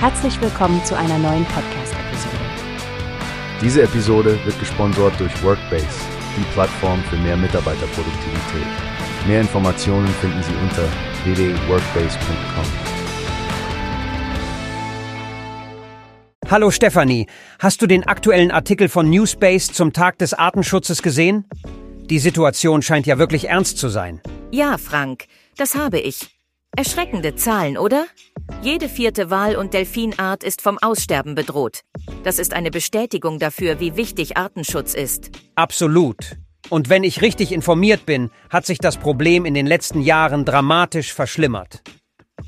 Herzlich willkommen zu einer neuen Podcast-Episode. Diese Episode wird gesponsert durch Workbase, die Plattform für mehr Mitarbeiterproduktivität. Mehr Informationen finden Sie unter www.workbase.com. Hallo Stefanie, hast du den aktuellen Artikel von Newspace zum Tag des Artenschutzes gesehen? Die Situation scheint ja wirklich ernst zu sein. Ja, Frank, das habe ich. Erschreckende Zahlen, oder? Jede vierte Wal- und Delfinart ist vom Aussterben bedroht. Das ist eine Bestätigung dafür, wie wichtig Artenschutz ist. Absolut. Und wenn ich richtig informiert bin, hat sich das Problem in den letzten Jahren dramatisch verschlimmert.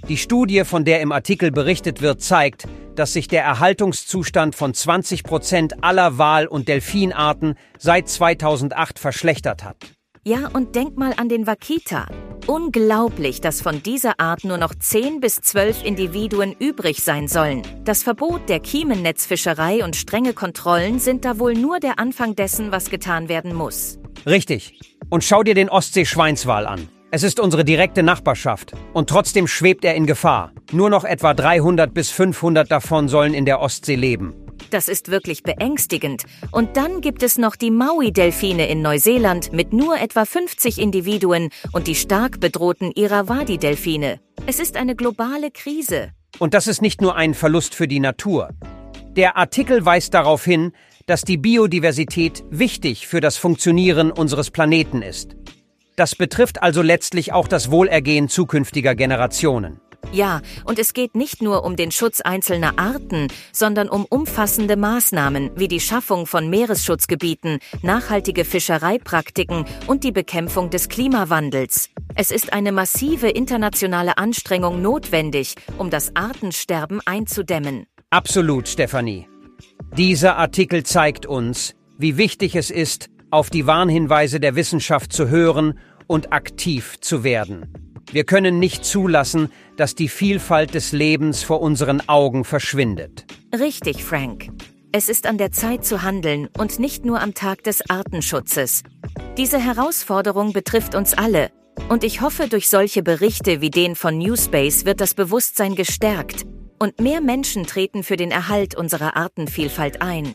Die Studie, von der im Artikel berichtet wird, zeigt, dass sich der Erhaltungszustand von 20 Prozent aller Wal- und Delfinarten seit 2008 verschlechtert hat. Ja, und denk mal an den Wakita. Unglaublich, dass von dieser Art nur noch 10 bis 12 Individuen übrig sein sollen. Das Verbot der Kiemennetzfischerei und strenge Kontrollen sind da wohl nur der Anfang dessen, was getan werden muss. Richtig. Und schau dir den Ostseeschweinswal an. Es ist unsere direkte Nachbarschaft. Und trotzdem schwebt er in Gefahr. Nur noch etwa 300 bis 500 davon sollen in der Ostsee leben. Das ist wirklich beängstigend. Und dann gibt es noch die Maui-Delfine in Neuseeland mit nur etwa 50 Individuen und die stark bedrohten Irrawaddy-Delfine. Es ist eine globale Krise. Und das ist nicht nur ein Verlust für die Natur. Der Artikel weist darauf hin, dass die Biodiversität wichtig für das Funktionieren unseres Planeten ist. Das betrifft also letztlich auch das Wohlergehen zukünftiger Generationen. Ja, und es geht nicht nur um den Schutz einzelner Arten, sondern um umfassende Maßnahmen wie die Schaffung von Meeresschutzgebieten, nachhaltige Fischereipraktiken und die Bekämpfung des Klimawandels. Es ist eine massive internationale Anstrengung notwendig, um das Artensterben einzudämmen. Absolut, Stefanie. Dieser Artikel zeigt uns, wie wichtig es ist, auf die Warnhinweise der Wissenschaft zu hören und aktiv zu werden. Wir können nicht zulassen, dass die Vielfalt des Lebens vor unseren Augen verschwindet. Richtig, Frank. Es ist an der Zeit zu handeln und nicht nur am Tag des Artenschutzes. Diese Herausforderung betrifft uns alle. Und ich hoffe, durch solche Berichte wie den von Newspace wird das Bewusstsein gestärkt und mehr Menschen treten für den Erhalt unserer Artenvielfalt ein.